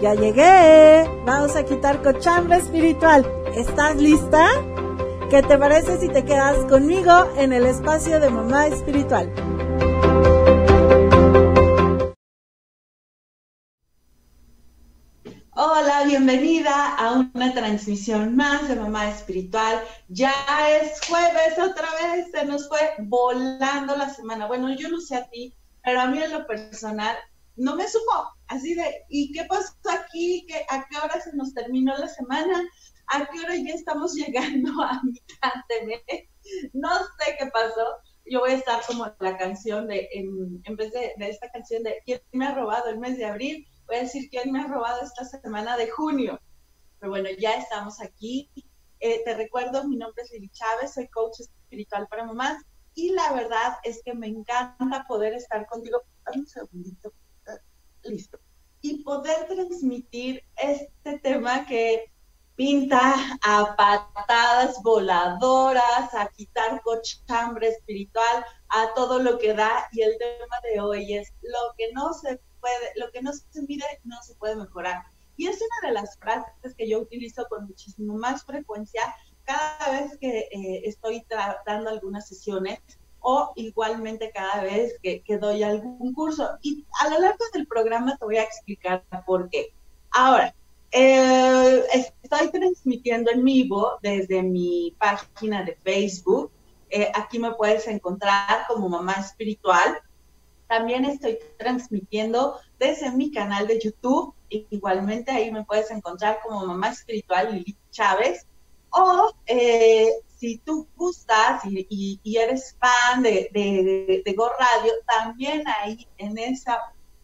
Ya llegué. Vamos a quitar cochambre espiritual. ¿Estás lista? ¿Qué te parece si te quedas conmigo en el espacio de mamá espiritual? Hola, bienvenida a una transmisión más de Mamá Espiritual. Ya es jueves otra vez, se nos fue volando la semana. Bueno, yo no sé a ti, pero a mí en lo personal no me supo así de, ¿y qué pasó aquí? ¿Qué, ¿A qué hora se nos terminó la semana? ¿A qué hora ya estamos llegando a mitad de mes? No sé qué pasó. Yo voy a estar como la canción de, en, en vez de, de esta canción de ¿Quién me ha robado el mes de abril? voy a decir quién me ha robado esta semana de junio. Pero bueno, ya estamos aquí. Eh, te recuerdo, mi nombre es Lili Chávez, soy coach espiritual para mamás y la verdad es que me encanta poder estar contigo. Un segundito. Listo. Y poder transmitir este tema que pinta a patadas voladoras, a quitar cochambre espiritual, a todo lo que da. Y el tema de hoy es lo que no se puede, lo que no se mide no se puede mejorar. Y es una de las frases que yo utilizo con muchísimo más frecuencia cada vez que eh, estoy dando algunas sesiones o igualmente cada vez que, doy algún curso. Y a lo largo del programa te voy a explicar por qué. Ahora, eh, estoy transmitiendo en vivo desde mi página de Facebook. Eh, aquí me puedes encontrar como mamá espiritual. También estoy transmitiendo desde mi canal de YouTube. Igualmente ahí me puedes encontrar como Mamá Espiritual Lili Chávez. O eh, si tú gustas y, eres fan de, de, Go Radio, también ahí en esa,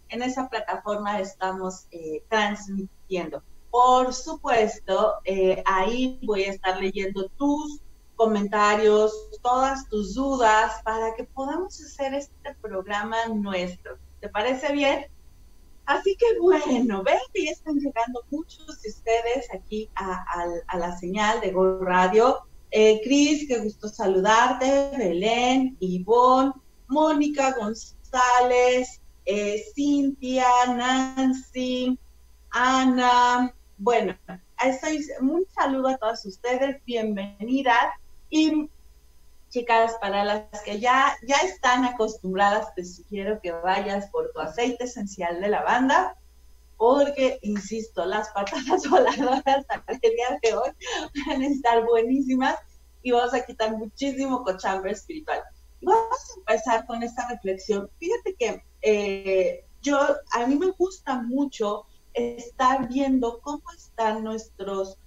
en esa plataforma estamos eh, transmitiendo. Por supuesto, eh, ahí voy a estar leyendo tus comentarios, todas tus dudas para que podamos hacer este programa nuestro. ¿Te parece bien? Así que bueno, ven que ya están llegando muchos de ustedes aquí a, la señal de Go Radio. Eh, Cris, qué gusto saludarte, Belén, Ivonne, Mónica González, eh, Cintia, Nancy, Ana. Bueno, estoy, un saludo a todas ustedes, bienvenidas. Y chicas, para las que ya, ya están acostumbradas, te sugiero que vayas por tu aceite esencial de lavanda, porque, insisto, las patatas voladoras el día de hoy van a estar buenísimas y vamos a quitar muchísimo cochambre espiritual. vamos a empezar con esta reflexión. Fíjate que eh, yo, a mí me gusta mucho estar viendo cómo están nuestros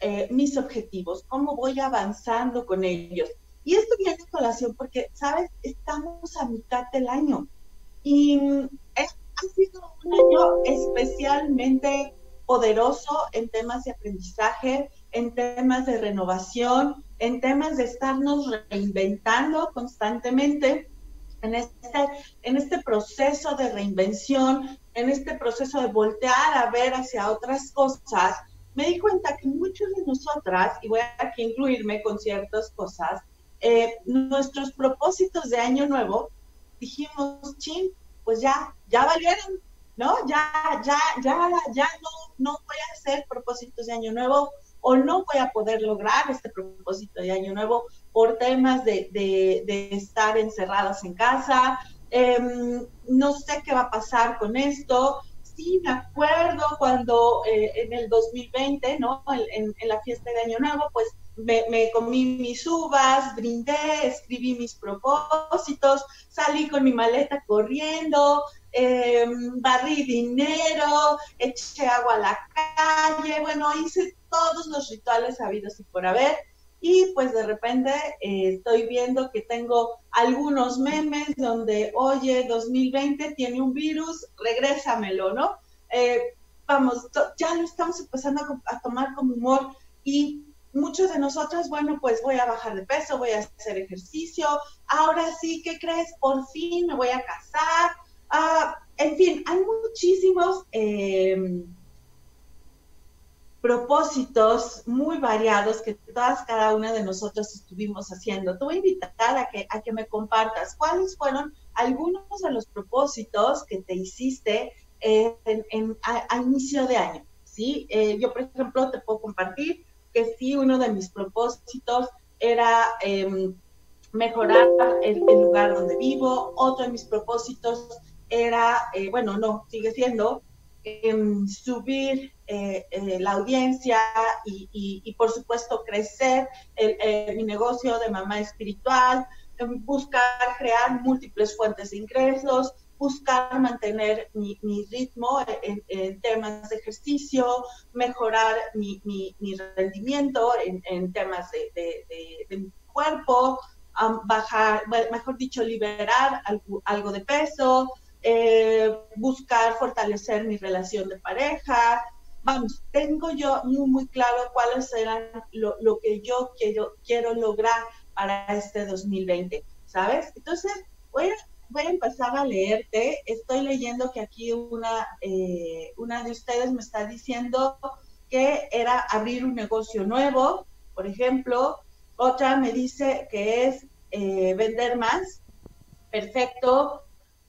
eh, mis objetivos, cómo voy avanzando con ellos. Y esto viene a colación porque, ¿sabes? Estamos a mitad del año y ha sido un año especialmente poderoso en temas de aprendizaje, en temas de renovación, en temas de estarnos reinventando constantemente. En este, en este proceso de reinvención, en este proceso de voltear a ver hacia otras cosas, me di cuenta que muchos de nosotras, y voy a aquí incluirme con ciertas cosas, eh, nuestros propósitos de año nuevo, dijimos, chin, pues ya, ya valieron, ¿no? Ya, ya, ya, ya no, no voy a hacer propósitos de año nuevo o no voy a poder lograr este propósito de año nuevo por temas de, de, estar encerradas en casa, em, no sé qué va a pasar con esto, sí me acuerdo cuando eh, en el 2020, ¿no? En, la fiesta de Año Nuevo, pues me, comí mis uvas, brindé, escribí mis propósitos, salí con mi maleta corriendo, em, barrí dinero, eché agua a la calle, bueno, hice todos los rituales habidos y por haber y pues de repente eh, estoy viendo que tengo algunos memes donde, oye, 2020 tiene un virus, regrésamelo, ¿no? Eh, vamos, ya lo estamos empezando a, tomar como humor y muchos de nosotros, bueno, pues voy a bajar de peso, voy a hacer ejercicio, ahora sí, ¿qué crees? Por fin me voy a casar. Ah, en fin, hay muchísimos... Eh, propósitos muy variados que todas, cada una de nosotros estuvimos haciendo. Te voy a invitar a que, a que me compartas cuáles fueron algunos de los propósitos que te hiciste en, a, inicio de año, ¿sí? Eh, yo, por ejemplo, te puedo compartir que sí, uno de mis propósitos era em, mejorar el, lugar donde vivo, otro de mis propósitos era, eh, bueno, no, sigue siendo em, subir eh, la audiencia y, por supuesto, crecer mi negocio de mamá espiritual, em, buscar crear múltiples fuentes de ingresos, buscar mantener mi, ritmo en, temas de ejercicio, mejorar mi, rendimiento en, temas de, mi cuerpo, bajar, mejor dicho, liberar algo, de peso, eh, buscar fortalecer mi relación de pareja. Vamos, tengo yo muy, muy claro cuáles serán lo, lo que yo quiero, quiero lograr para este 2020, ¿sabes? Entonces, voy a voy a empezar a leerte. Estoy leyendo que aquí una, eh, una de ustedes me está diciendo que era abrir un negocio nuevo, por ejemplo. Otra me dice que es eh, vender más. Perfecto.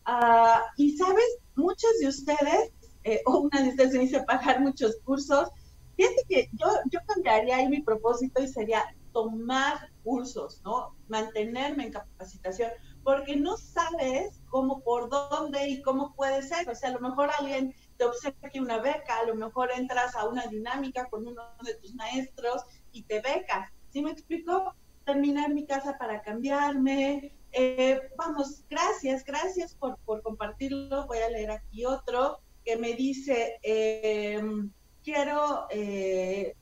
Ah, y sabes, muchos de ustedes, eh, o una de ustedes me dice pagar muchos cursos. Fíjate que yo, yo cambiaría ahí mi propósito y sería tomar cursos, ¿no? Mantenerme en capacitación porque no sabes cómo, por dónde y cómo puede ser. O sea, a lo mejor alguien te obsequia una beca, a lo mejor entras a una dinámica con uno de tus maestros y te becas. ¿Sí me explico? Terminar mi casa para cambiarme. Eh, vamos, gracias, gracias por, compartirlo. Voy a leer aquí otro que me dice, em, quiero eh,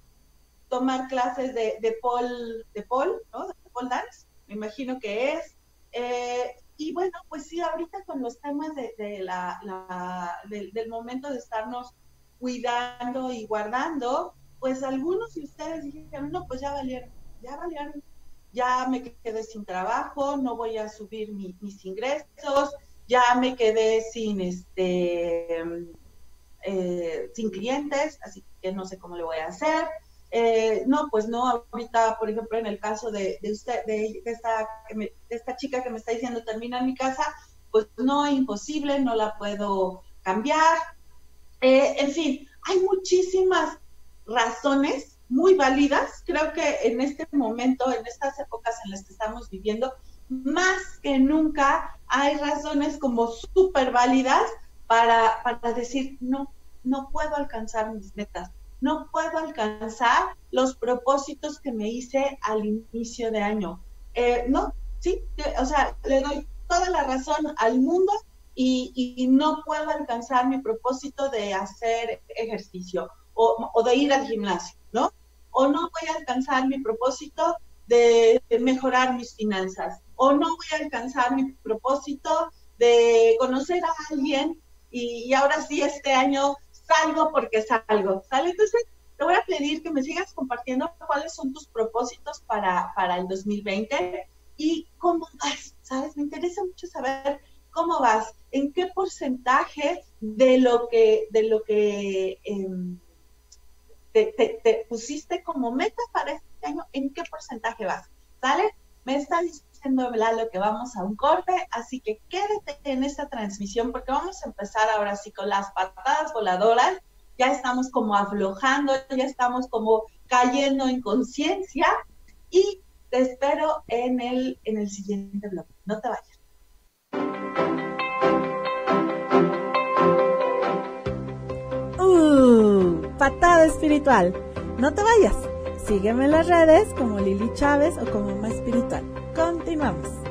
tomar clases de, de Paul, de Paul, ¿no? De Paul Dance, me imagino que es. Eh, y bueno, pues sí, ahorita con los temas de, la, del momento de estarnos cuidando y guardando, pues algunos de ustedes dijeron, no, pues ya valieron, ya valieron, ya me quedé sin trabajo, no voy a subir mis ingresos, ya me quedé sin este eh, sin clientes, así que no sé cómo le voy a hacer. Eh, no, pues no, ahorita, por ejemplo, en el caso de, usted, de, esta, de esta chica que me está diciendo termina en mi casa, pues no, imposible, no la puedo cambiar. Eh, en fin, hay muchísimas razones muy válidas. Creo que en este momento, en estas épocas en las que estamos viviendo, más que nunca hay razones como súper válidas para, para decir, no, no puedo alcanzar mis metas no puedo alcanzar los propósitos que me hice al inicio de año. Eh, no, sí, o sea, le doy toda la razón al mundo y, no puedo alcanzar mi propósito de hacer ejercicio o, de ir al gimnasio, ¿no? O no voy a alcanzar mi propósito de, mejorar mis finanzas, o no voy a alcanzar mi propósito de conocer a alguien y, y ahora sí este año salgo porque salgo, ¿sale? Entonces, te voy a pedir que me sigas compartiendo cuáles son tus propósitos para, para el 2020 y cómo vas, ¿sabes? Me interesa mucho saber cómo vas, en qué porcentaje de lo que, de lo que em, te, pusiste como meta para este año, en qué porcentaje vas, ¿sale? Me está diciendo lo que vamos a un corte, así que quédate en esta transmisión porque vamos a empezar ahora sí con las patadas voladoras. Ya estamos como aflojando, ya estamos como cayendo en conciencia y te espero en el, en el siguiente blog. No te vayas. Uh, patada espiritual. No te vayas. Sígueme en las redes como Lili Chávez o como Más Espiritual. Continuamos.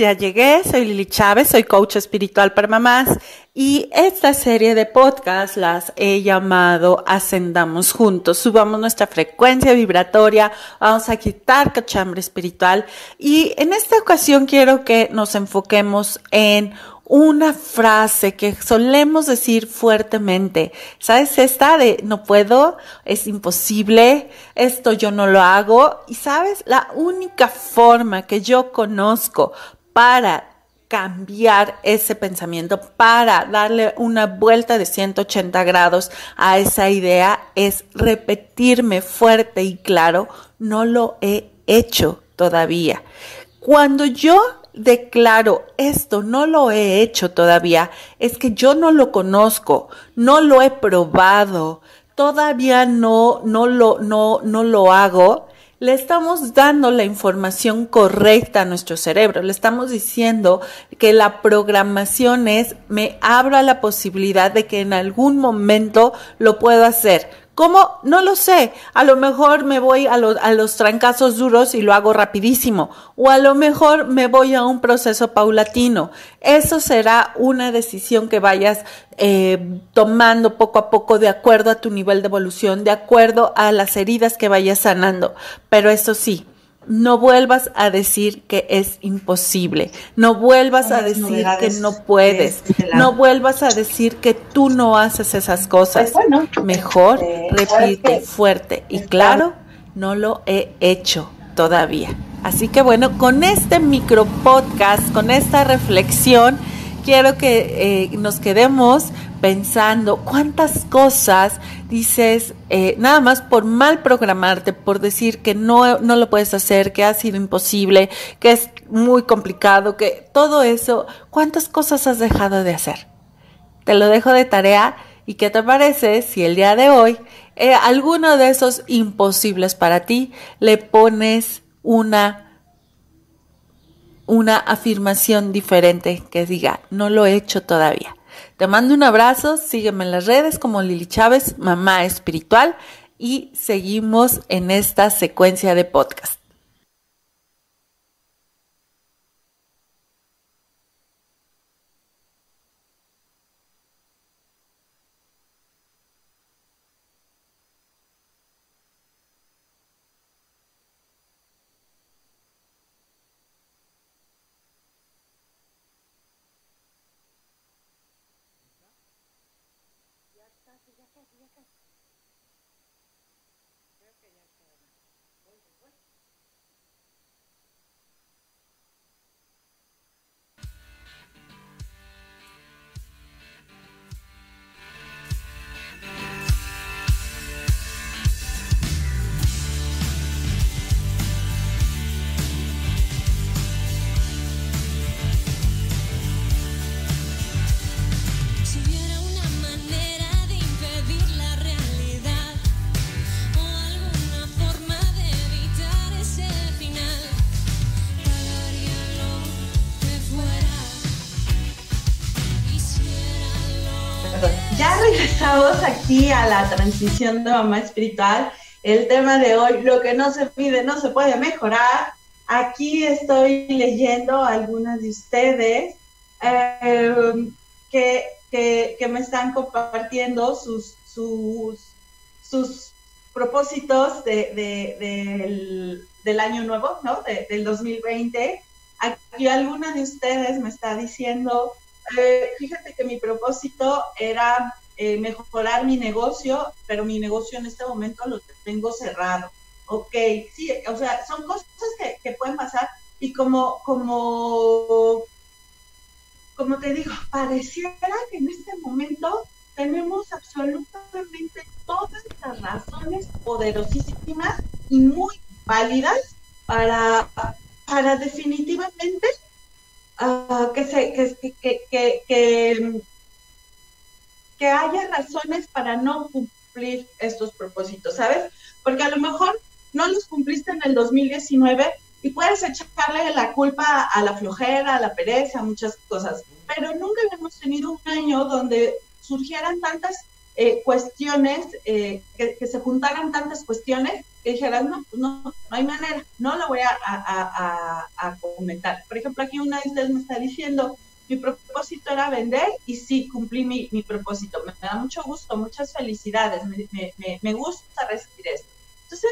ya llegué, soy Lili Chávez, soy coach espiritual para mamás. Y esta serie de podcasts las he llamado Ascendamos Juntos, subamos nuestra frecuencia vibratoria, vamos a quitar cachambre espiritual. Y en esta ocasión quiero que nos enfoquemos en una frase que solemos decir fuertemente. ¿Sabes esta de no puedo, es imposible, esto yo no lo hago? Y sabes, la única forma que yo conozco para cambiar ese pensamiento, para darle una vuelta de 180 grados a esa idea es repetirme fuerte y claro, no lo he hecho todavía. Cuando yo declaro esto no lo he hecho todavía, es que yo no lo conozco, no lo he probado, todavía no, no lo, no, no lo hago, le estamos dando la información correcta a nuestro cerebro. Le estamos diciendo que la programación es, me abra la posibilidad de que en algún momento lo puedo hacer. ¿Cómo? No lo sé. A lo mejor me voy a, a, los trancazos duros y lo hago rapidísimo. O a lo mejor me voy a un proceso paulatino. Eso será una decisión que vayas eh, tomando poco a poco de acuerdo a tu nivel de evolución, de acuerdo a las heridas que vayas sanando. Pero eso sí, no vuelvas a decir que es imposible, no vuelvas a decir que no puedes, no vuelvas a decir que tú no haces esas cosas. Pues Mejor repite fuerte y claro, no lo he hecho todavía. Así que bueno, con este micro podcast, con esta reflexión, quiero que eh, nos quedemos pensando cuántas cosas dices, eh, nada más por mal programarte, por decir que no, no lo puedes hacer, que ha sido imposible, que es muy complicado, que todo eso, cuántas cosas has dejado de hacer. Te lo dejo de tarea y qué te parece si el día de hoy eh, alguno de esos imposibles para ti le pones una una afirmación diferente que diga, no lo he hecho todavía. Te mando un abrazo, sígueme en las redes como Lili Chávez, mamá espiritual, y seguimos en esta secuencia de podcast. A la transición de mamá espiritual. El tema de hoy, lo que no se pide no se puede mejorar. Aquí estoy leyendo algunas de ustedes eh, que, que, me están compartiendo sus, sus, sus propósitos de, del, del, año nuevo, ¿no? del 2020. Aquí alguna de ustedes me está diciendo, eh, fíjate que mi propósito era eh, mejorar mi negocio, pero mi negocio en este momento lo tengo cerrado. Ok, sí, o sea, son cosas que, pueden pasar y como, como, como te digo, pareciera que en este momento tenemos absolutamente todas las razones poderosísimas y muy válidas para, para definitivamente uh, que, se, que, que, que, que haya razones para no cumplir estos propósitos, ¿sabes? Porque a lo mejor no los cumpliste en el 2019 y puedes echarle la culpa a la flojera, a la pereza, a muchas cosas, pero nunca hemos tenido un año donde surgieran tantas eh, cuestiones, eh, que, se juntaran tantas cuestiones que dijeran, no, pues no, no hay manera, no lo voy a, a, a comentar. Por ejemplo, aquí una de ustedes me está diciendo, mi propósito era vender y sí, cumplí mi, propósito. Me, da mucho gusto, muchas felicidades, me, gusta recibir esto. Entonces,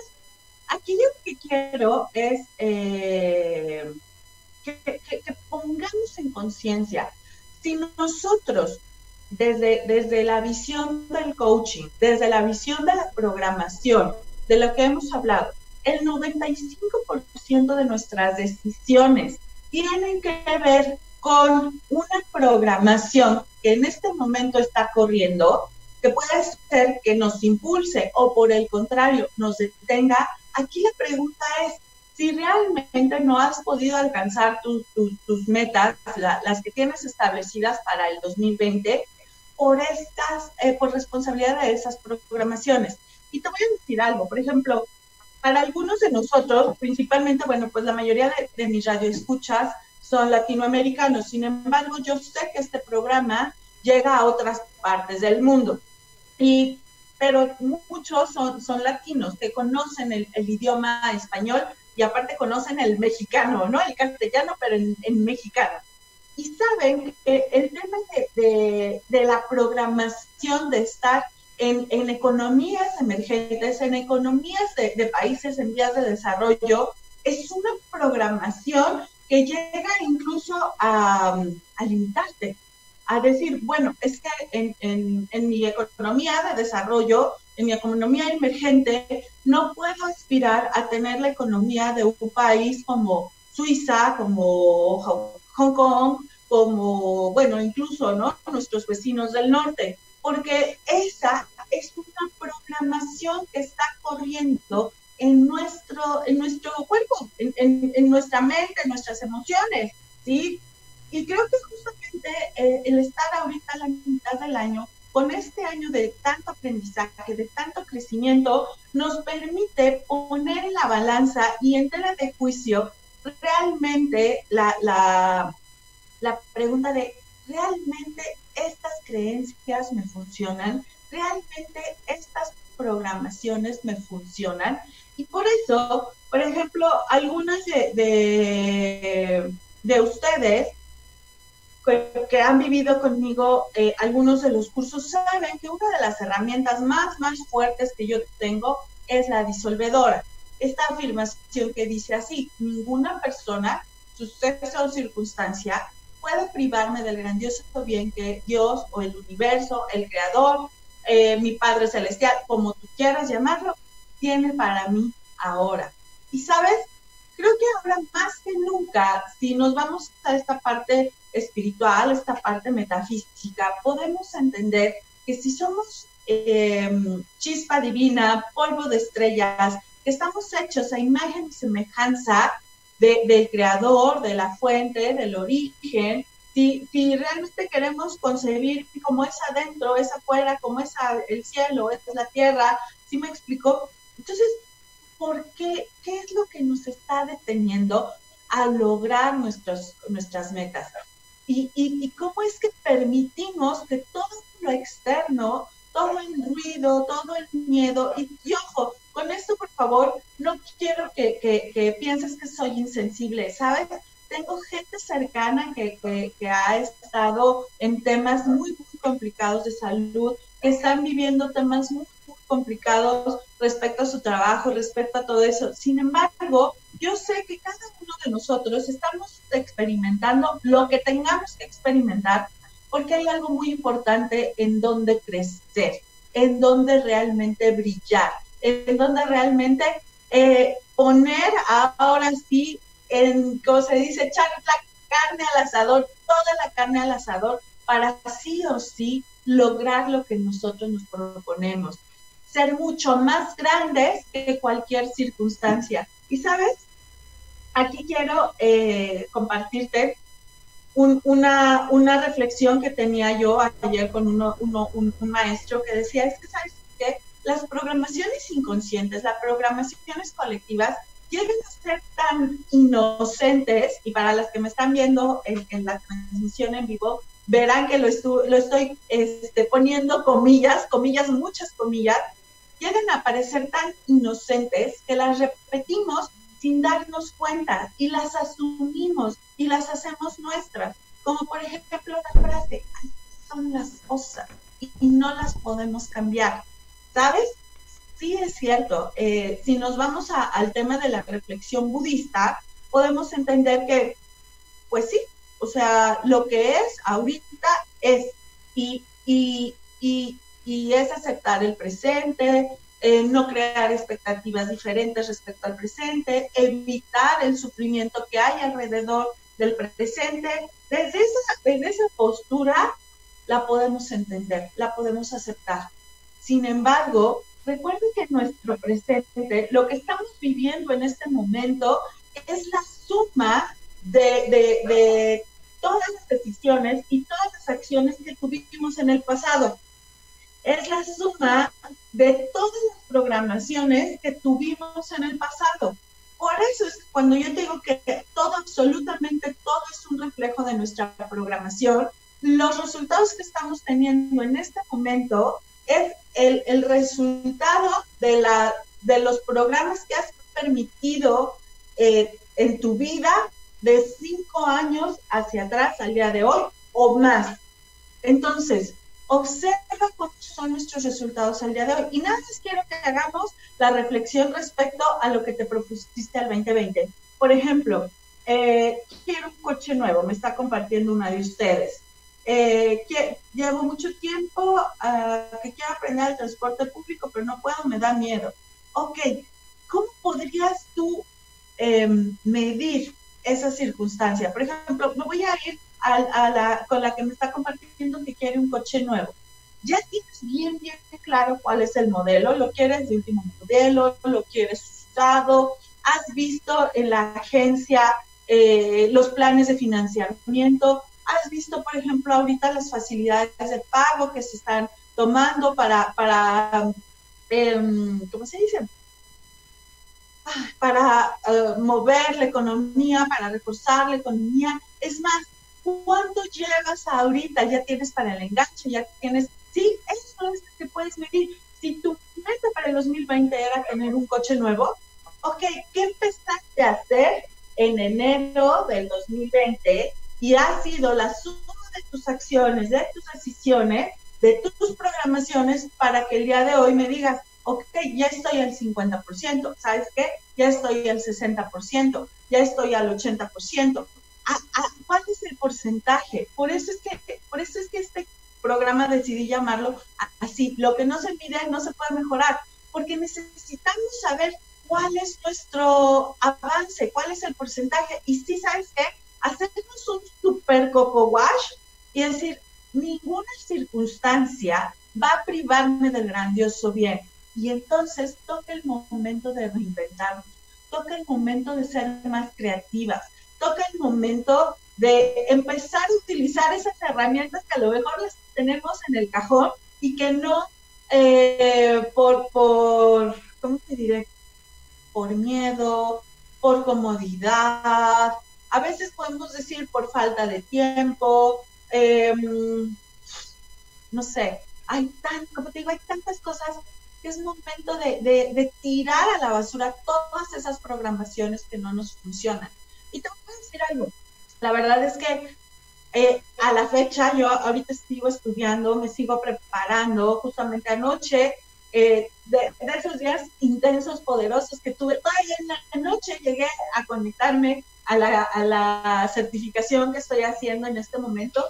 aquí lo que quiero es eh, que, pongamos en conciencia, si nosotros desde, desde la visión del coaching, desde la visión de la programación, de lo que hemos hablado, el 95% de nuestras decisiones tienen que ver con una programación que en este momento está corriendo, que puede ser que nos impulse o por el contrario nos detenga, aquí la pregunta es, si realmente no has podido alcanzar tus metas, las que tienes establecidas para el 2020, por estas, eh, por responsabilidad de esas programaciones. Y te voy a decir algo, por ejemplo, para algunos de nosotros, principalmente, bueno, pues la mayoría de, de mis radioescuchas son latinoamericanos, sin embargo, yo sé que este programa llega a otras partes del mundo. Y, pero muchos son, son latinos que conocen el, idioma español y aparte conocen el mexicano, ¿no? El castellano, pero en, mexicano. Y saben que el tema de, de, la programación de estar en, en, economías emergentes, en economías de, de, países en vías de desarrollo, es una programación que llega incluso a, a limitarte, a decir, bueno, es que en, en, mi economía de desarrollo, en mi economía emergente, no puedo aspirar a tener la economía de un país como Suiza, como Hong Kong, como, bueno, incluso, ¿no? Nuestros vecinos del norte, porque esa es una programación que está corriendo en nuestro, en nuestro cuerpo, en, en, en nuestra mente, en nuestras emociones, ¿sí? Y creo que justamente eh, el estar ahorita a la mitad del año, con este año de tanto aprendizaje, de tanto crecimiento, nos permite poner en la balanza y en tela de juicio realmente la, la, la pregunta de, ¿realmente estas creencias me funcionan? ¿Realmente estas programaciones me funcionan? Y por eso, por ejemplo, algunas de, de, de ustedes que, han vivido conmigo eh, algunos de los cursos saben que una de las herramientas más, más fuertes que yo tengo es la disolvedora. Esta afirmación que dice así, ninguna persona, suceso o circunstancia puede privarme del grandioso bien que Dios o el universo, el creador, eh, mi Padre Celestial, como tú quieras llamarlo, tiene para mí ahora. Y sabes, creo que ahora más que nunca, si nos vamos a esta parte espiritual, esta parte metafísica, podemos entender que si somos em, chispa divina, polvo de estrellas, que estamos hechos a imagen y semejanza del creador, de la fuente, del origen, si, si, realmente queremos concebir como es adentro, es afuera, como es el cielo, es la tierra, ¿sí me explico? Entonces, ¿por qué? ¿Qué es lo que nos está deteniendo a lograr nuestros, nuestras metas? y, cómo es que permitimos que todo lo externo, todo el ruido, todo el miedo, y, ojo, con esto por favor, no quiero que, pienses que soy insensible, ¿sabes? Tengo gente cercana que, que, ha estado en temas muy, muy complicados de salud, que están viviendo temas muy complicados respecto a su trabajo, respecto a todo eso. Sin embargo, yo sé que cada uno de nosotros estamos experimentando lo que tengamos que experimentar, porque hay algo muy importante en donde crecer, en donde realmente brillar, en donde realmente eh, poner ahora sí, en, como se dice, echar la carne al asador, toda la carne al asador, para sí o sí lograr lo que nosotros nos proponemos, ser mucho más grandes que cualquier circunstancia. Y sabes, aquí quiero eh, compartirte una, reflexión que tenía yo ayer con uno, un, maestro que decía, es que sabes que las programaciones inconscientes, las programaciones colectivas, llegan a ser tan inocentes, y para las que me están viendo en, la transmisión en vivo, verán que lo, lo estoy este, poniendo comillas, comillas, muchas comillas, llegan a parecer tan inocentes que las repetimos sin darnos cuenta y las asumimos y las hacemos nuestras. Como por ejemplo la frase, son las cosas y, no las podemos cambiar. ¿Sabes? Sí es cierto. Eh, si nos vamos al tema de la reflexión budista, podemos entender que, pues sí, o sea, lo que es ahorita es y, y, y, y es aceptar el presente, eh, no crear expectativas diferentes respecto al presente, evitar el sufrimiento que hay alrededor del presente. Desde esa, desde esa postura la podemos entender, la podemos aceptar. Sin embargo, recuerden que nuestro presente, lo que estamos viviendo en este momento, es la suma de, todas las decisiones y todas las acciones que tuvimos en el pasado. La suma de todas las programaciones que tuvimos en el pasado. Por eso es cuando yo digo que todo, absolutamente todo es un reflejo de nuestra programación, los resultados que estamos teniendo en este momento es el, resultado de, la, de los programas que has permitido eh, en tu vida de cinco años hacia atrás al día de hoy o más. Entonces, observa cómo son nuestros resultados al día de hoy. Y nada más quiero que hagamos la reflexión respecto a lo que te propusiste al 2020. Por ejemplo, eh, quiero un coche nuevo, me está compartiendo una de ustedes. Eh, llevo mucho tiempo ah, que quiero aprender el transporte público, pero no puedo, me da miedo. Ok, ¿cómo podrías tú em, medir esa circunstancia? Por ejemplo, me voy a ir con la que me está compartiendo que quiere un coche nuevo. Ya tienes bien, bien claro cuál es el modelo, lo quieres de último modelo, lo quieres usado, has visto en la agencia eh, los planes de financiamiento, has visto, por ejemplo, ahorita las facilidades de pago que se están tomando para, para em, ¿cómo se dice? Para eh, mover la economía, para reforzar la economía. Es más, ¿cuánto llegas ahorita? Ya tienes para el enganche, ya tienes, sí, eso es lo que puedes medir. Si tu meta para el 2020 era tener un coche nuevo, ok, ¿qué empezaste a hacer en enero del 2020 y ha sido la suma de tus acciones, de tus decisiones, de tus programaciones para que el día de hoy me digas, ok, ya estoy al 50%, ¿sabes qué? Ya estoy al 60%, ya estoy al 80%. ¿Cuál es el porcentaje? Por eso es que, por eso es que este programa decidí llamarlo así. Lo que no se mide no se puede mejorar, porque necesitamos saber cuál es nuestro avance, cuál es el porcentaje. Y sí, ¿sabes qué? hacernos un super coco wash y decir, ninguna circunstancia va a privarme del grandioso bien. Y entonces toca el momento de reinventarnos, toca el momento de ser más creativas, toca el momento de empezar a utilizar esas herramientas que a lo mejor las tenemos en el cajón y que no eh, por, por, ¿cómo te diré? Por miedo, por comodidad, a veces podemos decir por falta de tiempo, em, no sé, hay tan, como te digo, hay tantas cosas que es momento de, tirar a la basura todas esas programaciones que no nos funcionan. Y te voy a decir algo, la verdad es que eh, a la fecha yo ahorita sigo estudiando, me sigo preparando, justamente anoche, eh, de, esos días intensos, poderosos que tuve, todavía en la noche llegué a conectarme a la, a la certificación que estoy haciendo en este momento.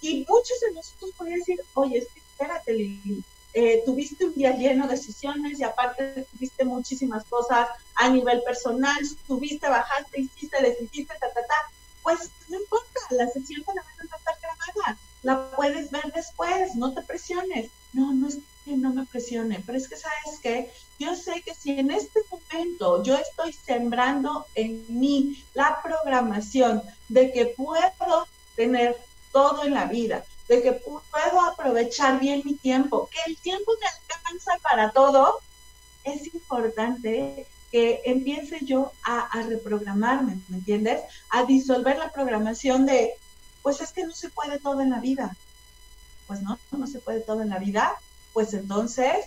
Y muchos de nosotros podrían decir, oye, espérate, Lili, eh, tuviste un día lleno de sesiones y aparte tuviste muchísimas cosas a nivel personal, tuviste, bajaste, hiciste, deshiciste, ta, ta, ta. Pues no importa, la sesión te la a estar grabada, la puedes ver después, no te presiones. No, no es que no me presione, pero es que sabes que yo sé que si en este momento yo estoy sembrando en mí la programación de que puedo tener todo en la vida, de que puedo aprovechar bien mi tiempo entiendes? A disolver la programación de, pues es que no se puede todo en la vida. Pues no, no se puede todo en la vida pues entonces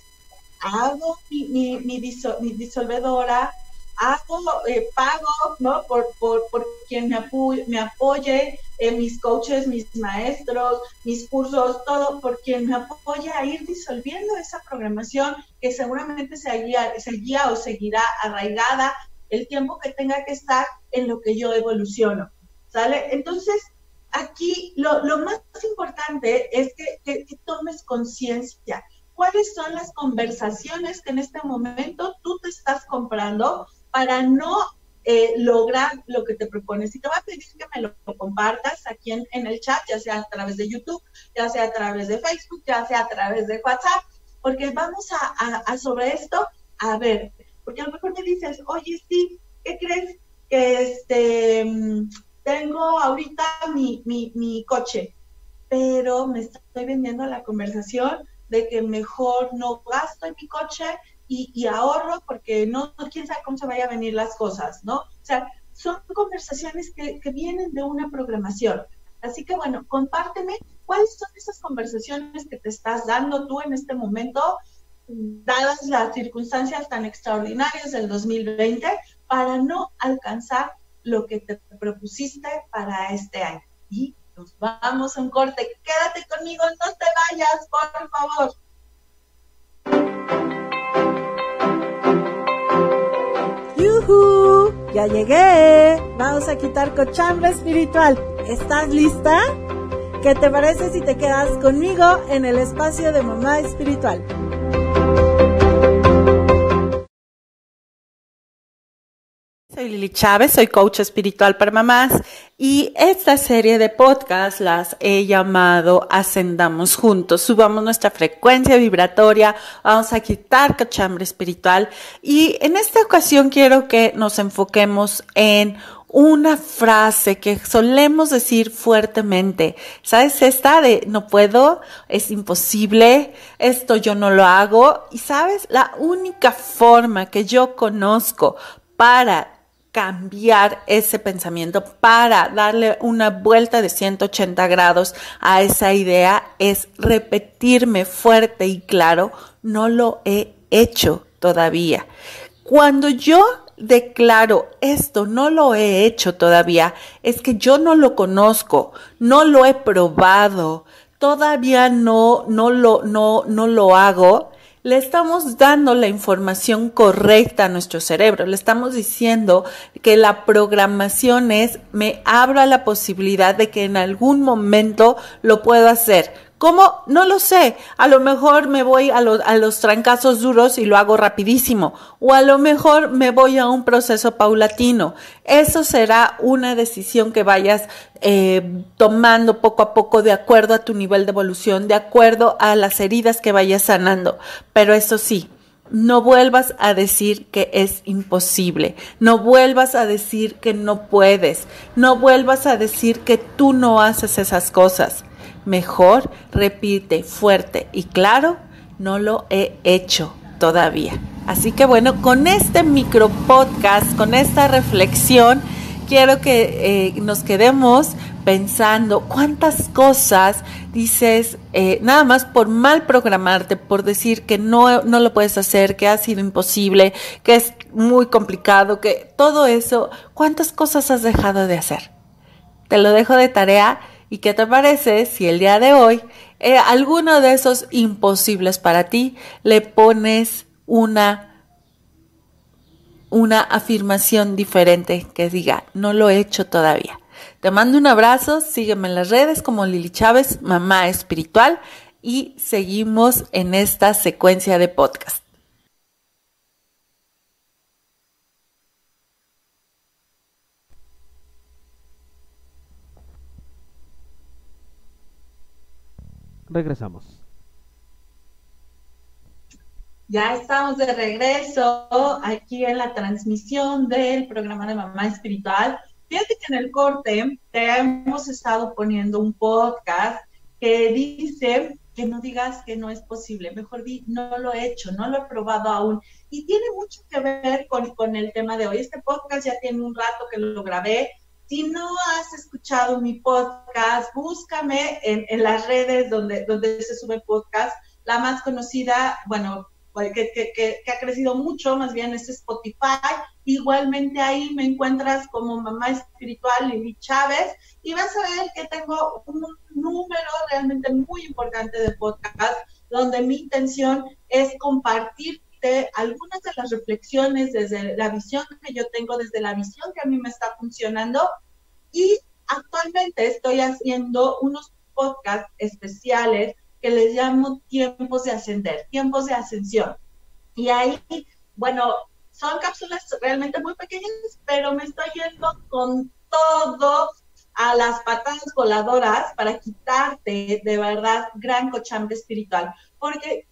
hago mi, mi, disolvedora, hago, eh, pago, ¿no? Por, por, por quien me, apoye, me apoye eh, mis coaches, mis maestros, mis cursos, todo, por quien me apoya a ir disolviendo esa programación que seguramente seguía, seguía o seguirá arraigada el tiempo que tenga que estar en lo que yo evoluciono, ¿sale? Entonces, aquí lo, lo más importante es que, que tomes conciencia cuáles son las conversaciones que en este momento tú te estás comprando para no eh, lograr lo que te propones. Y te voy a pedir que me lo, compartas aquí en, el chat, ya sea a través de YouTube, ya sea a través de Facebook, ya sea a través de WhatsApp. porque vamos a, sobre esto a ver, porque a lo mejor me dices, oye, sí, ¿qué crees? Que este, tengo ahorita mi, mi, mi coche, pero me estoy vendiendo la conversación de que mejor no gasto en mi coche y, ahorro porque no, quién sabe cómo se vaya a venir las cosas, ¿no? O sea, son conversaciones que, que vienen de una programación. Así que bueno, compárteme cuáles son esas conversaciones que te estás dando tú en este momento, dadas las circunstancias tan extraordinarias del 2020, para no alcanzar lo que te propusiste para este año. Y nos vamos a un corte. Quédate conmigo, no te vayas, por favor. ¡Yuhu! Ya llegué. Vamos a quitar cochambre espiritual. ¿Estás lista? ¿Qué te parece si te quedas conmigo en el espacio de mamá espiritual? Soy Lili Chávez, soy coach espiritual para mamás y esta serie de podcasts las he llamado Ascendamos juntos, subamos nuestra frecuencia vibratoria, vamos a quitar cachambre espiritual y en esta ocasión quiero que nos enfoquemos en una frase que solemos decir fuertemente. ¿Sabes? Esta de no puedo, es imposible, esto yo no lo hago. Y sabes, la única forma que yo conozco para cambiar ese pensamiento, para darle una vuelta de 180 grados a esa idea, es repetirme fuerte y claro, no lo he hecho todavía. Cuando yo declaro esto, no lo he hecho todavía, es que yo no lo conozco, no lo he probado, todavía no, no lo, no, no lo hago, le estamos dando la información correcta a nuestro cerebro. Le estamos diciendo que la programación es, me abra la posibilidad de que en algún momento lo puedo hacer ¿Cómo? No lo sé. A lo mejor me voy a, los trancazos duros y lo hago rapidísimo. O a lo mejor me voy a un proceso paulatino. Eso será una decisión que vayas eh, tomando poco a poco de acuerdo a tu nivel de evolución, de acuerdo a las heridas que vayas sanando. Pero eso sí, no vuelvas a decir que es imposible, no vuelvas a decir que no puedes, no vuelvas a decir que tú no haces esas cosas. Mejor repite fuerte y claro, no lo he hecho todavía. Así que bueno, con este micro podcast, con esta reflexión, quiero que eh, nos quedemos pensando cuántas cosas dices, eh, nada más por mal programarte, por decir que no, no lo puedes hacer, que ha sido imposible, que es muy complicado, que todo eso, cuántas cosas has dejado de hacer. Te lo dejo de tarea ¿Y qué te parece si el día de hoy eh, alguno de esos imposibles para ti le pones una, una afirmación diferente que diga, no lo he hecho todavía? Te mando un abrazo, sígueme en las redes como Lili Chávez, mamá espiritual, y seguimos en esta secuencia de podcast. Regresamos. Ya estamos de regreso aquí en la transmisión del programa de Mamá Espiritual. Fíjate que en el corte te hemos estado poniendo un podcast que dice que no digas que no es posible, mejor di, no lo he hecho, no lo he probado aún. Y tiene mucho que ver con, con el tema de hoy. Este podcast ya tiene un rato que lo grabé, si no has escuchado mi podcast, búscame en, las redes donde, donde se sube podcast. La más conocida, bueno, que, que, ha crecido mucho, más bien es Spotify. Igualmente ahí me encuentras como mamá espiritual Lili Chávez y vas a ver que tengo un número realmente muy importante de podcast donde mi intención es algunas de las reflexiones desde la visión que yo tengo, desde la visión que a mí me está funcionando. Y actualmente estoy haciendo unos podcasts especiales que les llamo tiempos de ascender, tiempos de ascensión. Y ahí, bueno, son cápsulas realmente muy pequeñas, pero me estoy yendo con todo a las patadas voladoras para quitarte de verdad gran cochambre espiritual. Porque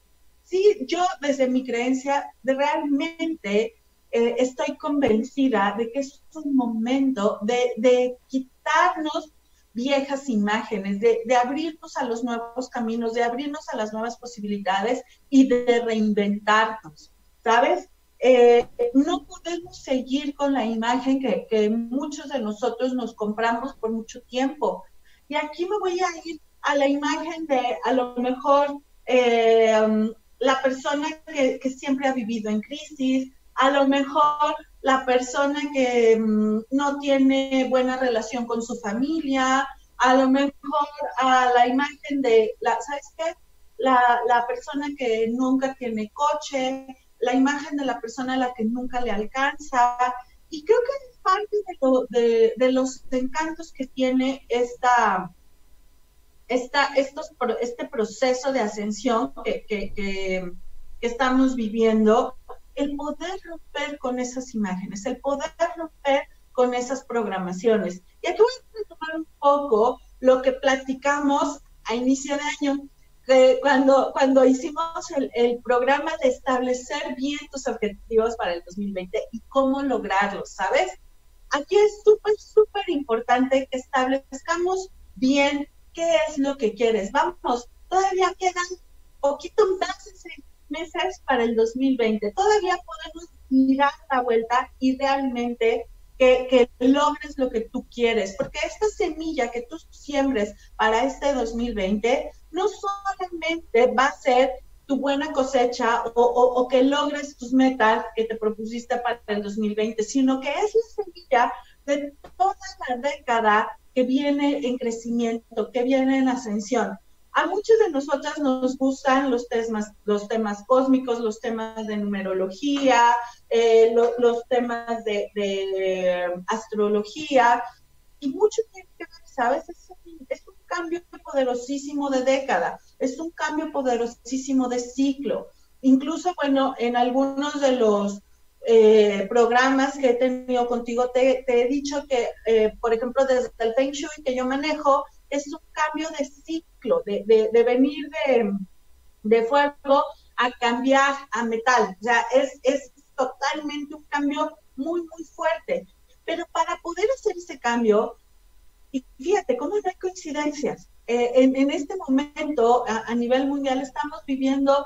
sí, yo desde mi creencia realmente eh, estoy convencida de que es un momento de, quitarnos viejas imágenes, de, abrirnos a los nuevos caminos, de abrirnos a las nuevas posibilidades y de reinventarnos, ¿sabes? Eh, no podemos seguir con la imagen que, que, muchos de nosotros nos compramos por mucho tiempo. Y aquí me voy a ir a la imagen de, a lo mejor, eh, um, la persona que, siempre ha vivido en crisis, a lo mejor la persona que um, no tiene buena relación con su familia, a lo mejor a la imagen de, la, ¿sabes qué? La, la persona que nunca tiene coche, la imagen de la persona a la que nunca le alcanza. Y creo que es parte de, los encantos que tiene esta, esta, estos, este proceso de ascensión que, que, que, estamos viviendo, el poder romper con esas imágenes, el poder romper con esas programaciones. Y aquí voy a retomar un poco lo que platicamos a inicio de año cuando, cuando hicimos el, el, programa de establecer bien tus objetivos para el 2020 y cómo lograrlos, ¿sabes? Aquí es súper, súper importante que establezcamos bien qué es lo que quieres. Vamos, todavía quedan poquito más meses para el 2020. Todavía podemos mirar la vuelta y realmente que, que, logres lo que tú quieres, porque esta semilla que tú siembres para este 2020 no solamente va a ser tu buena cosecha o, o, o, que logres tus metas que te propusiste para el 2020, sino que es la semilla de toda la década que viene en crecimiento, que viene en ascensión. A muchos de nosotras nos gustan los temas, los temas cósmicos, los temas de numerología, eh, lo, los temas de, de, astrología, y mucho tiene que ver, ¿sabes? Es, es, un cambio poderosísimo de década, es un cambio poderosísimo de ciclo. Incluso, bueno, en algunos de los eh, programas que he tenido contigo, te, he dicho que, eh, por ejemplo, desde el Feng Shui que yo manejo, es un cambio de ciclo, de, de, de venir de, de, fuego a cambiar a metal. O sea, es, es totalmente un cambio muy, muy fuerte. Pero para poder hacer ese cambio, y fíjate cómo no hay coincidencias. Eh, en, en, este momento, a, a, nivel mundial, estamos viviendo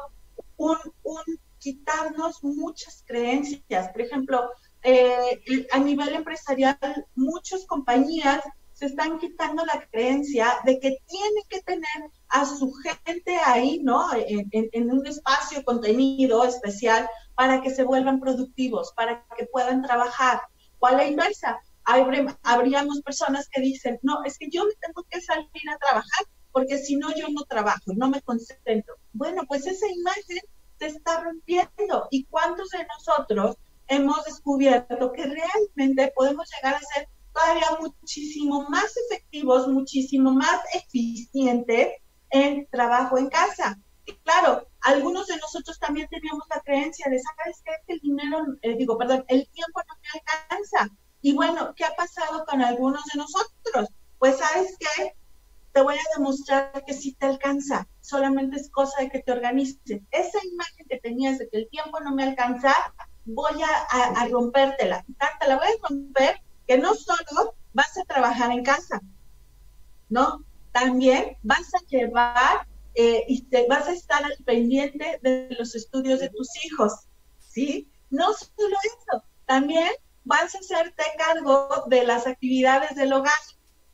un, un quitarnos muchas creencias. Por ejemplo, eh, a nivel empresarial, muchas compañías se están quitando la creencia de que tienen que tener a su gente ahí, ¿no? En, en, un espacio contenido especial para que se vuelvan productivos, para que puedan trabajar. O a la inversa, habríamos personas que dicen, no, es que yo me tengo que salir a trabajar porque si no yo no trabajo, no me concentro. Bueno, pues esa imagen se está rompiendo. ¿Y cuántos de nosotros hemos descubierto que realmente podemos llegar a ser todavía muchísimo más efectivos, muchísimo más eficientes en trabajo en casa. Y claro, algunos de nosotros también teníamos la creencia de, ¿sabes qué? El dinero, eh, digo, perdón, el tiempo no me alcanza. Y bueno, ¿qué ha pasado con algunos de nosotros? Pues, ¿sabes qué? Te voy a demostrar que sí te alcanza. Solamente es cosa de que te organices. Esa imagen que tenías de que el tiempo no me alcanza, voy a, a, a rompértela. Te la voy a romper que no solo vas a trabajar en casa, ¿no? También vas a llevar eh, y te vas a estar al pendiente de los estudios de tus hijos, ¿sí? No solo eso, también vas a hacerte cargo de las actividades del hogar,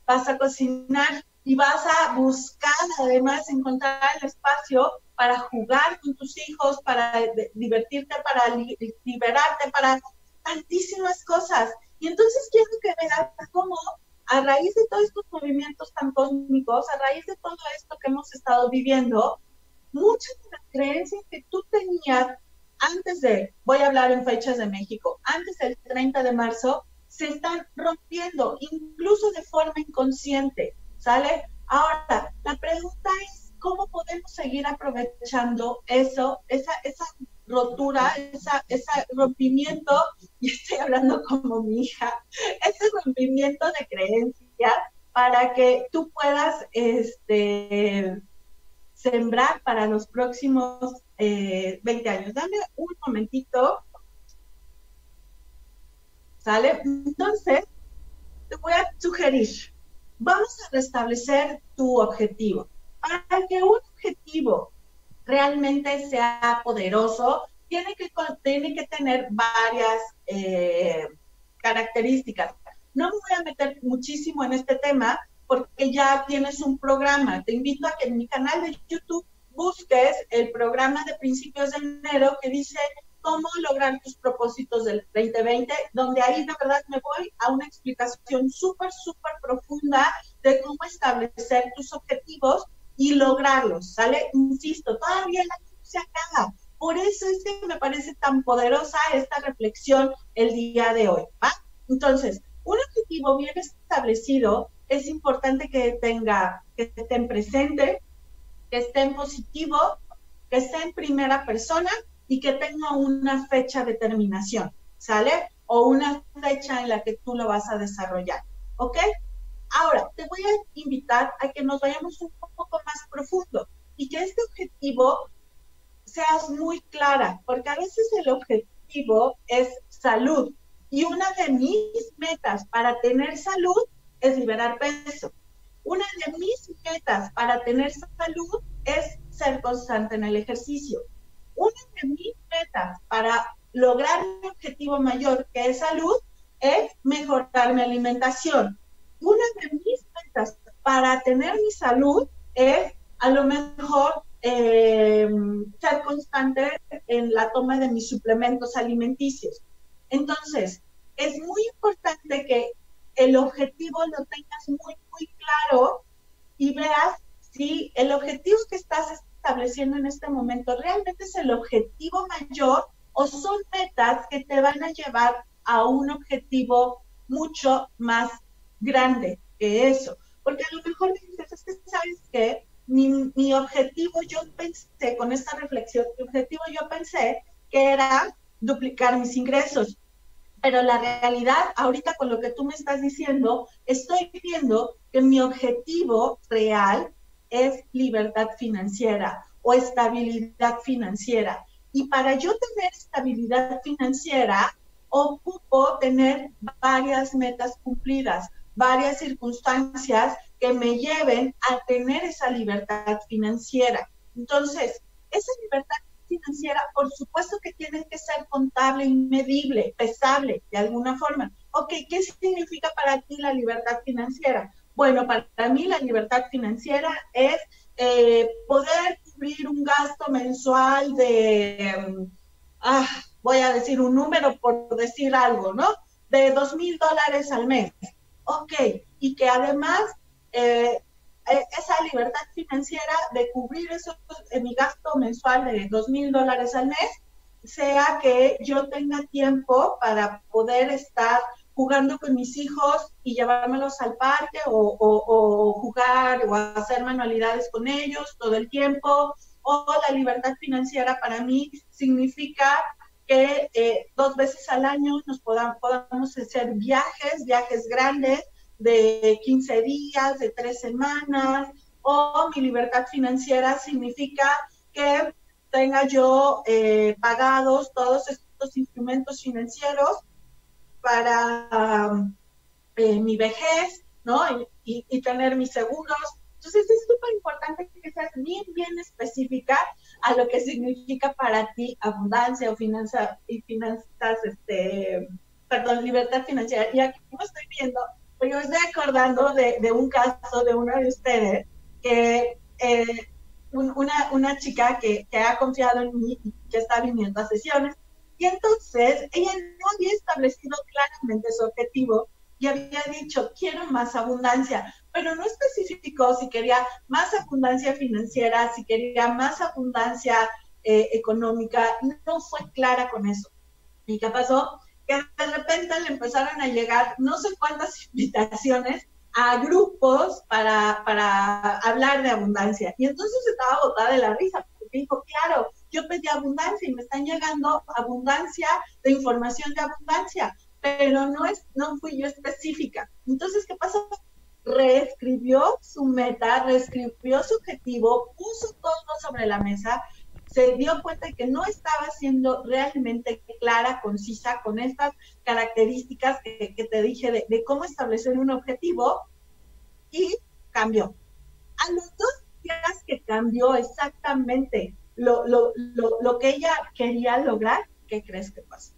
vas a cocinar y vas a buscar además encontrar el espacio para jugar con tus hijos, para divertirte, para liberarte, para tantísimas cosas. Y entonces quiero que veas cómo a raíz de todos estos movimientos tan cósmicos, a raíz de todo esto que hemos estado viviendo, muchas de las creencias que tú tenías antes de, voy a hablar en fechas de México, antes del 30 de marzo, se están rompiendo, incluso de forma inconsciente, ¿sale? Ahora, la pregunta es, ¿cómo podemos seguir aprovechando eso, esa, esa rotura, esa, ese rompimiento, y estoy hablando como mi hija, ese rompimiento de creencias para que tú puedas este, sembrar para los próximos 20 eh, años. Dame un momentito. ¿Sale? Entonces, te voy a sugerir, vamos a restablecer tu objetivo. Para que un objetivo realmente sea poderoso, tiene que, tener varias eh, características. No me voy a meter muchísimo en este tema porque ya tienes un programa. Te invito a que en mi canal de YouTube busques el programa de principios de enero que dice cómo lograr tus propósitos del 2020, donde ahí de verdad me voy a una explicación súper, súper profunda de cómo establecer tus objetivos y lograrlos, ¿sale? Insisto, todavía el año se acaba. Por eso es que me parece tan poderosa esta reflexión el día de hoy, ¿va? Entonces, un objetivo bien establecido es importante que tenga, que estén presente, que esté en positivo, que esté en primera persona y que tenga una fecha de terminación, ¿sale? O una fecha en la que tú lo vas a desarrollar, ¿ok? Ahora, te voy a invitar a que nos vayamos un poco más profundo y que este objetivo seas muy clara, porque a veces el objetivo es salud y una de mis metas para tener salud es liberar peso. Una de mis metas para tener salud es ser constante en el ejercicio. Una de mis metas para lograr mi objetivo mayor, que es salud, es mejorar mi alimentación. Una de mis metas para tener mi salud es a lo mejor eh, ser constante en la toma de mis suplementos alimenticios. Entonces, es muy importante que el objetivo lo tengas muy, muy claro y veas si el objetivo que estás estableciendo en este momento realmente es el objetivo mayor o son metas que te van a llevar a un objetivo mucho más grande que eso. Porque a lo mejor dices, es que sabes que mi, mi objetivo, yo pensé con esta reflexión, mi objetivo yo pensé que era duplicar mis ingresos pero la realidad, ahorita con lo que tú me estás diciendo, estoy viendo que mi objetivo real es libertad financiera o estabilidad financiera. Y para yo tener estabilidad financiera, ocupo tener varias metas cumplidas, varias circunstancias que me lleven a tener esa libertad financiera. Entonces, esa libertad financiera, por supuesto que tiene que ser contable y medible, pesable de alguna forma. Ok, ¿qué significa para ti la libertad financiera? Bueno, para mí la libertad financiera es eh, poder cubrir un gasto mensual de, ah, voy a decir un número por decir algo, ¿no? De dos mil dólares al mes. Ok, y que además eh, eh, esa libertad financiera de cubrir eso, mi gasto mensual de dos mil dólares al mes, sea que yo tenga tiempo para poder estar jugando con mis hijos y llevármelos al parque o, jugar o hacer manualidades con ellos todo el tiempo. O la libertad financiera para mí significa que eh, dos veces al año nos podamos, podamos hacer viajes, viajes grandes, de 15 días, de tres semanas, o mi libertad financiera significa que tenga yo eh, pagados todos estos instrumentos financieros para eh, mi vejez, ¿no? Y, tener mis seguros. Entonces es súper importante que seas bien, bien específica a lo que significa para ti abundancia o finanza, y finanzas, este, perdón, libertad financiera. Y aquí como estoy viendo, pues yo estoy acordando de, de, un caso de una de ustedes que eh, una, una chica que, que, ha confiado en mí y que está viniendo a sesiones. Y entonces ella no había establecido claramente su objetivo y había dicho, quiero más abundancia, pero no especificó si quería más abundancia financiera, si quería más abundancia eh, económica, no fue clara con eso. ¿Y qué pasó? que de repente le empezaron a llegar no sé cuántas invitaciones a grupos para, para hablar de abundancia. Y entonces estaba botada de la risa, dijo, claro, yo pedí abundancia y me están llegando abundancia de información de abundancia, pero no, es, no fui yo específica. Entonces, ¿qué pasó? reescribió su meta, reescribió su objetivo, puso todo sobre la mesa, se dio cuenta de que no estaba siendo realmente clara, concisa con estas características que, te dije de, de, cómo establecer un objetivo y cambió. A los dos que cambió exactamente lo, lo, lo, lo que ella quería lograr, ¿qué crees que pasó?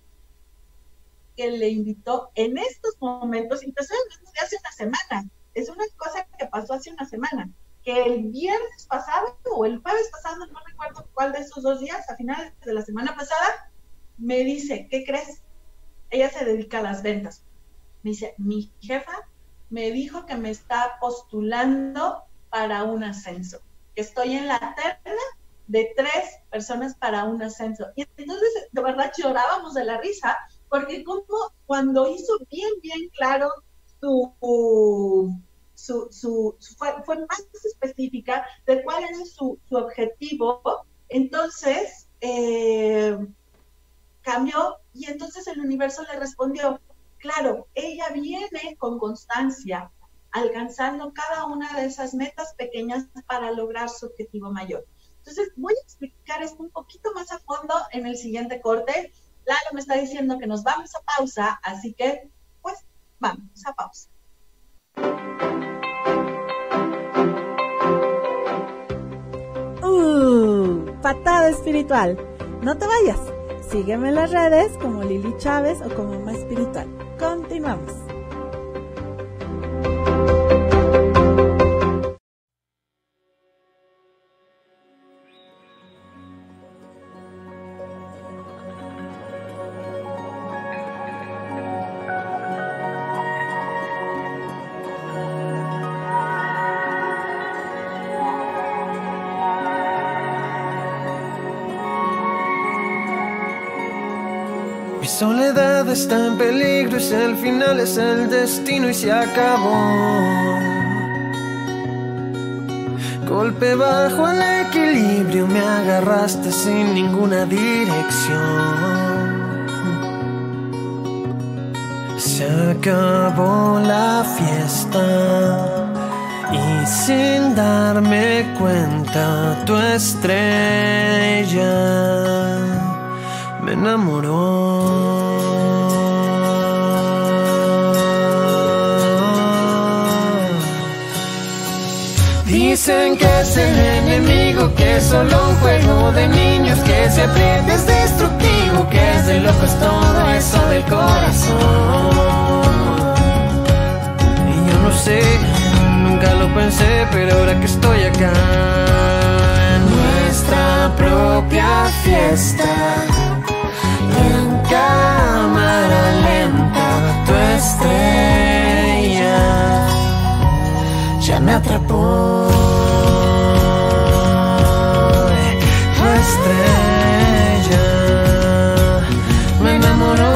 Que le invitó en estos momentos, y te estoy de hace una semana, es una cosa que pasó hace una semana, que el viernes pasado o el jueves pasado, no recuerdo cuál de esos dos días, a finales de la semana pasada, me dice, ¿qué crees? Ella se dedica a las ventas. Me dice, mi jefa me dijo que me está postulando para un ascenso, estoy en la terna de tres personas para un ascenso. Y entonces, de verdad, llorábamos de la risa, porque como cuando hizo bien, bien claro su, su, su, fue, fue, más específica de cuál era su, su objetivo, entonces eh, cambió y entonces el universo le respondió, claro, ella viene con constancia, alcanzando cada una de esas metas pequeñas para lograr su objetivo mayor. Entonces, voy a explicar esto un poquito más a fondo en el siguiente corte. Lalo me está diciendo que nos vamos a pausa, así que, pues, vamos a pausa. Uh, patada espiritual. No te vayas. Sígueme en las redes como Lili Chávez o como Mamá Espiritual. Continuamos. Está en peligro, es el final, es el destino y se acabó. Golpe bajo el equilibrio, me agarraste sin ninguna dirección. Se acabó la fiesta y sin darme cuenta tu estrella me enamoró. Dicen que es el enemigo, que es solo un juego de niños, que se aprieta es destructivo, que es de locos todo eso del corazón. Y yo no sé, nunca lo pensé, pero ahora que estoy acá, en nuestra propia fiesta cámara lenta, tu estrella ya me atrapó. Tu estrella me enamoró.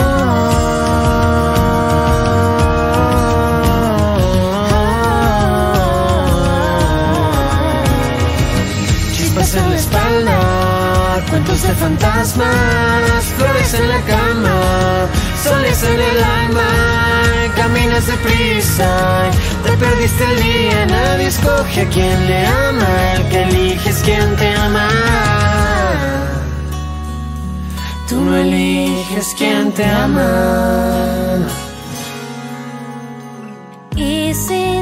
Chispas en la espalda, cuentos de fantasmas en la cama, soles en el alma, caminas deprisa, perdiste el día, nadie escoge a quien le ama, el que elige es quien te ama. Tú no eliges quien te ama. Y sin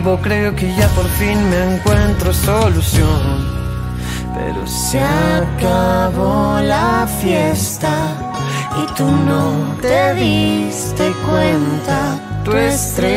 Creo que ya por fin me encuentro solución. Pero se acabó la fiesta y tú no te diste cuenta. Tu estrella.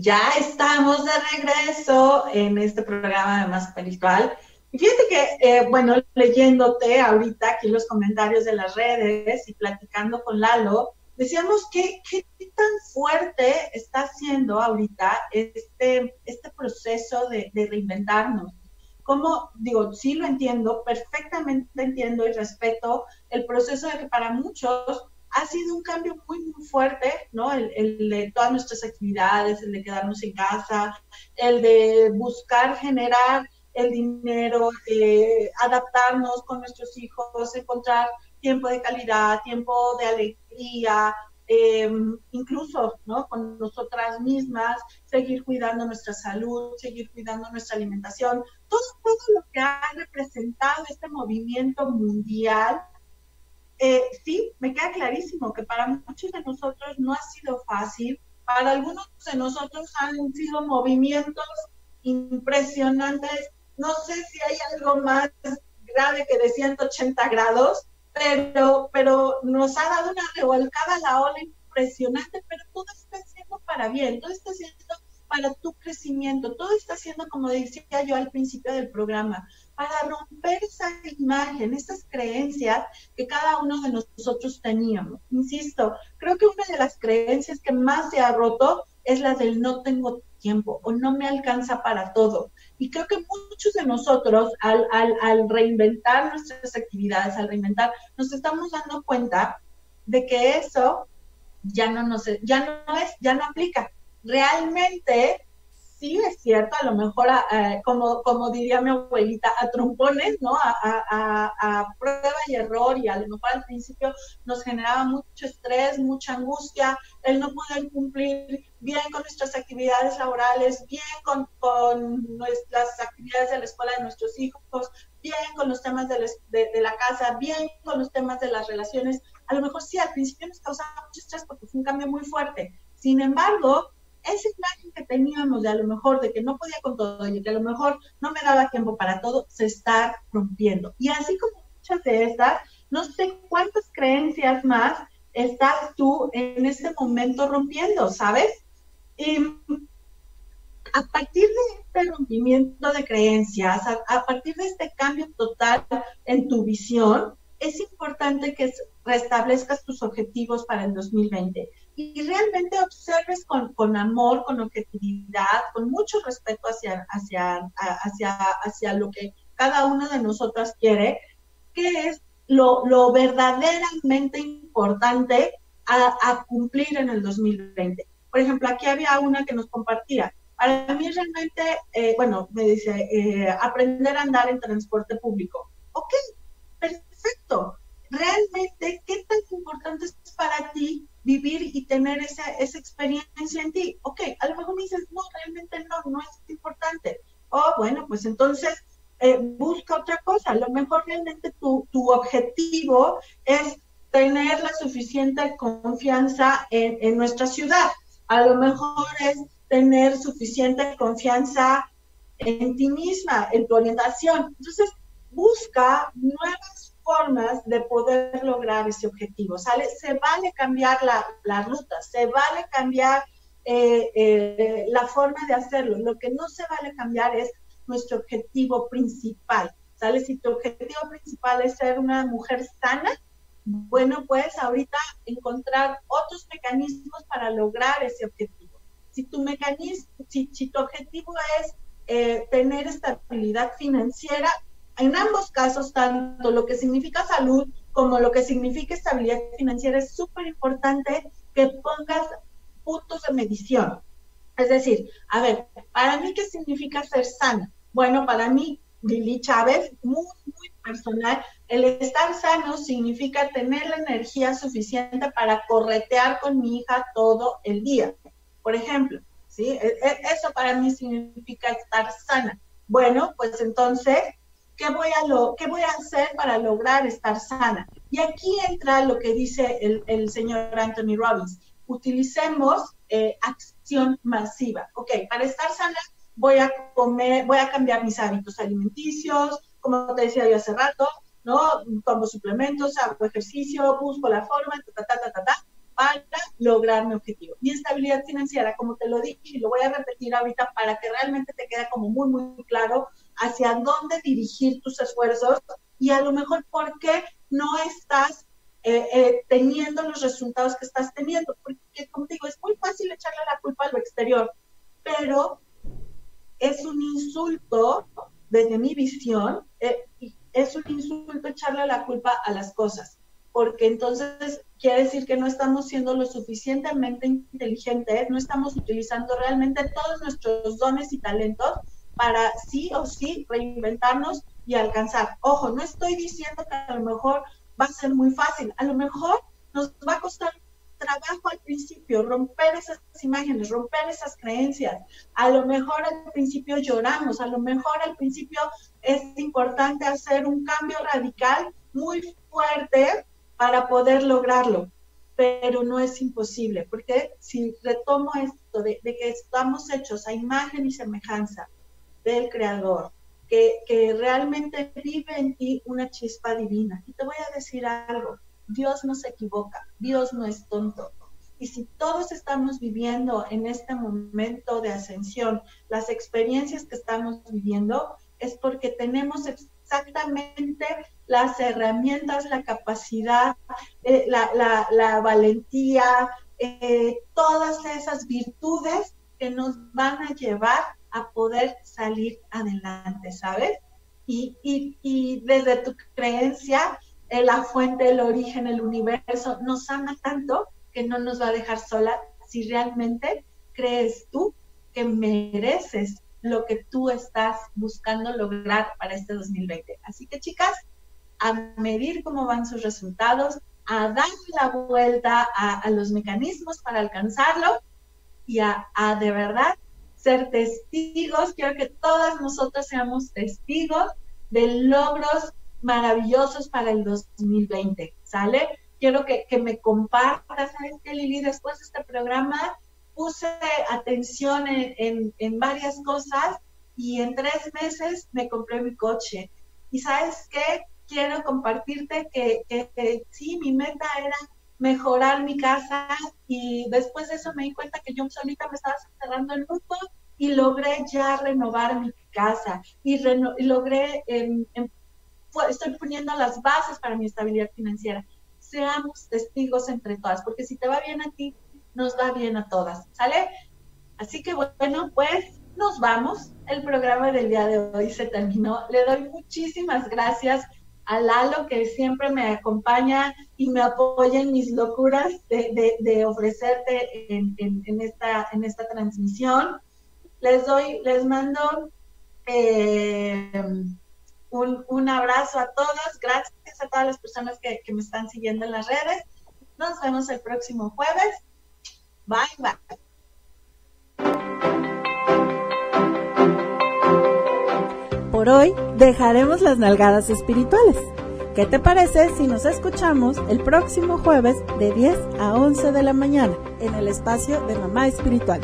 Ya estamos de regreso en este programa de Más Espiritual. Y fíjate que, eh, bueno, leyéndote ahorita aquí los comentarios de las redes y platicando con Lalo, decíamos que qué tan fuerte está haciendo ahorita este, este proceso de, de reinventarnos. Como, digo, sí lo entiendo, perfectamente entiendo y respeto el proceso de que para muchos ha sido un cambio muy, muy fuerte, ¿no? El, el, de todas nuestras actividades, el de quedarnos en casa, el de buscar generar el dinero, eh, adaptarnos con nuestros hijos, encontrar tiempo de calidad, tiempo de alegría, eh, incluso ¿no? con nosotras mismas, seguir cuidando nuestra salud, seguir cuidando nuestra alimentación, todo, todo lo que ha representado este movimiento mundial. Eh, sí, me queda clarísimo que para muchos de nosotros no ha sido fácil, para algunos de nosotros han sido movimientos impresionantes. No sé si hay algo más grave que de 180 grados, pero, pero nos ha dado una revolcada la ola impresionante, pero todo está siendo para bien, todo está siendo para tu crecimiento, todo está siendo, como decía yo al principio del programa, para romper esa imagen, esas creencias que cada uno de nosotros teníamos. Insisto, creo que una de las creencias que más se ha roto es la del no tengo tiempo o no me alcanza para todo. Y creo que muchos de nosotros, al, al, reinventar nuestras actividades, al reinventar, nos estamos dando cuenta de que eso ya no, nos, ya no es, ya no aplica. Realmente sí es cierto, a lo mejor, eh, como, como diría mi abuelita, a trompones, ¿no? A, a, prueba y error, y a lo mejor al principio nos generaba mucho estrés, mucha angustia, el no poder cumplir bien con nuestras actividades laborales, bien con, con nuestras actividades de la escuela de nuestros hijos, bien con los temas de, de, la casa, bien con los temas de las relaciones. A lo mejor sí, al principio nos causaba mucho estrés porque fue un cambio muy fuerte. Sin embargo, esa imagen que teníamos de a lo mejor de que no podía con todo y que a lo mejor no me daba tiempo para todo, se está rompiendo. Y así como muchas de estas, no sé cuántas creencias más estás tú en este momento rompiendo, ¿sabes? Y a partir de este rompimiento de creencias, a, partir de este cambio total en tu visión, es importante que restablezcas tus objetivos para el 2020 y realmente observes con, con, amor, con objetividad, con mucho respeto hacia, hacia, hacia, hacia lo que cada una de nosotras quiere, qué es lo, lo verdaderamente importante a, a, cumplir en el 2020. Por ejemplo, aquí había una que nos compartía. Para mí realmente, eh, bueno, me dice, eh, aprender a andar en transporte público. Ok, perfecto. Realmente, ¿qué tan importante es para ti vivir y tener esa, esa experiencia en ti. Ok, a lo mejor me dices, no, realmente no, no es importante. Oh, bueno, pues entonces eh, busca otra cosa. A lo mejor realmente tu, tu objetivo es tener la suficiente confianza en, en, nuestra ciudad. A lo mejor es tener suficiente confianza en ti misma, en tu orientación. Entonces, busca nuevas formas de poder lograr ese objetivo. ¿sale? Se vale cambiar la, ruta, se vale cambiar eh, eh, la forma de hacerlo. Lo que no se vale cambiar es nuestro objetivo principal. ¿Sale? Si tu objetivo principal es ser una mujer sana, bueno, puedes ahorita encontrar otros mecanismos para lograr ese objetivo. Si tu mecanismo, si, tu objetivo es eh, tener estabilidad financiera, en ambos casos, tanto lo que significa salud como lo que significa estabilidad financiera, es súper importante que pongas puntos de medición. Es decir, a ver, para mí, ¿qué significa ser sana? Bueno, para mí, Lili Chávez, muy, muy personal, el estar sano significa tener la energía suficiente para corretear con mi hija todo el día. Por ejemplo, ¿sí? E, e, eso para mí significa estar sana. Bueno, pues entonces ¿Qué voy, a lo, ¿Qué voy a hacer para lograr estar sana? Y aquí entra lo que dice el, el señor Anthony Robbins. Utilicemos eh, acción masiva. Ok, para estar sana voy a comer, voy a cambiar mis hábitos alimenticios, como te decía yo hace rato, ¿no? Tomo suplementos, hago ejercicio, busco la forma, ta, ta, ta, ta, ta, para lograr mi objetivo. Mi estabilidad financiera, como te lo dije y lo voy a repetir ahorita para que realmente te quede como muy, muy claro hacia dónde dirigir tus esfuerzos y a lo mejor por qué no estás eh, eh, teniendo los resultados que estás teniendo. Porque, como digo, es muy fácil echarle la culpa a lo exterior, pero es un insulto desde mi visión, eh, es un insulto echarle la culpa a las cosas, porque entonces quiere decir que no estamos siendo lo suficientemente inteligentes, no estamos utilizando realmente todos nuestros dones y talentos para sí o sí reinventarnos y alcanzar. Ojo, no estoy diciendo que a lo mejor va a ser muy fácil, a lo mejor nos va a costar trabajo al principio, romper esas imágenes, romper esas creencias. A lo mejor al principio lloramos, a lo mejor al principio es importante hacer un cambio radical muy fuerte para poder lograrlo, pero no es imposible, porque si retomo esto de, que estamos hechos a imagen y semejanza del Creador, que, realmente vive en ti una chispa divina. Y te voy a decir algo, Dios no se equivoca, Dios no es tonto. Y si todos estamos viviendo en este momento de ascensión las experiencias que estamos viviendo, es porque tenemos exactamente las herramientas, la capacidad, eh, la, valentía, eh, todas esas virtudes que nos van a llevar a poder salir adelante, ¿sabes? Y, y desde tu creencia, la fuente, el origen, el universo, nos ama tanto que no nos va a dejar sola si realmente crees tú que mereces lo que tú estás buscando lograr para este 2020. Así que chicas, a medir cómo van sus resultados, a darle la vuelta a, los mecanismos para alcanzarlo y a de verdad ser testigos. Quiero que todas nosotras seamos testigos de logros maravillosos para el 2020, ¿sale? Quiero que, me compartas, ¿sabes qué, Lili? Después de este programa puse atención en, varias cosas y en tres meses me compré mi coche. Y ¿sabes qué? Quiero compartirte que, que sí, mi meta era mejorar mi casa y después de eso me di cuenta que yo solita me estaba cerrando el mundo y logré ya renovar mi casa y, logré em, em, estoy poniendo las bases para mi estabilidad financiera. Seamos testigos entre todas, porque si te va bien a ti, nos va bien a todas, ¿sale? Así que bueno, pues nos vamos. El programa del día de hoy se terminó. Le doy muchísimas gracias a Lalo, que siempre me acompaña y me apoya en mis locuras de, ofrecerte en, esta, transmisión. Les doy, les mando eh, un, abrazo a todos. Gracias a todas las personas que, me están siguiendo en las redes. Nos vemos el próximo jueves. Bye, bye. Por hoy dejaremos las nalgadas espirituales. ¿Qué te parece si nos escuchamos el próximo jueves de 10 a 11 de la mañana en el espacio de Mamá Espiritual?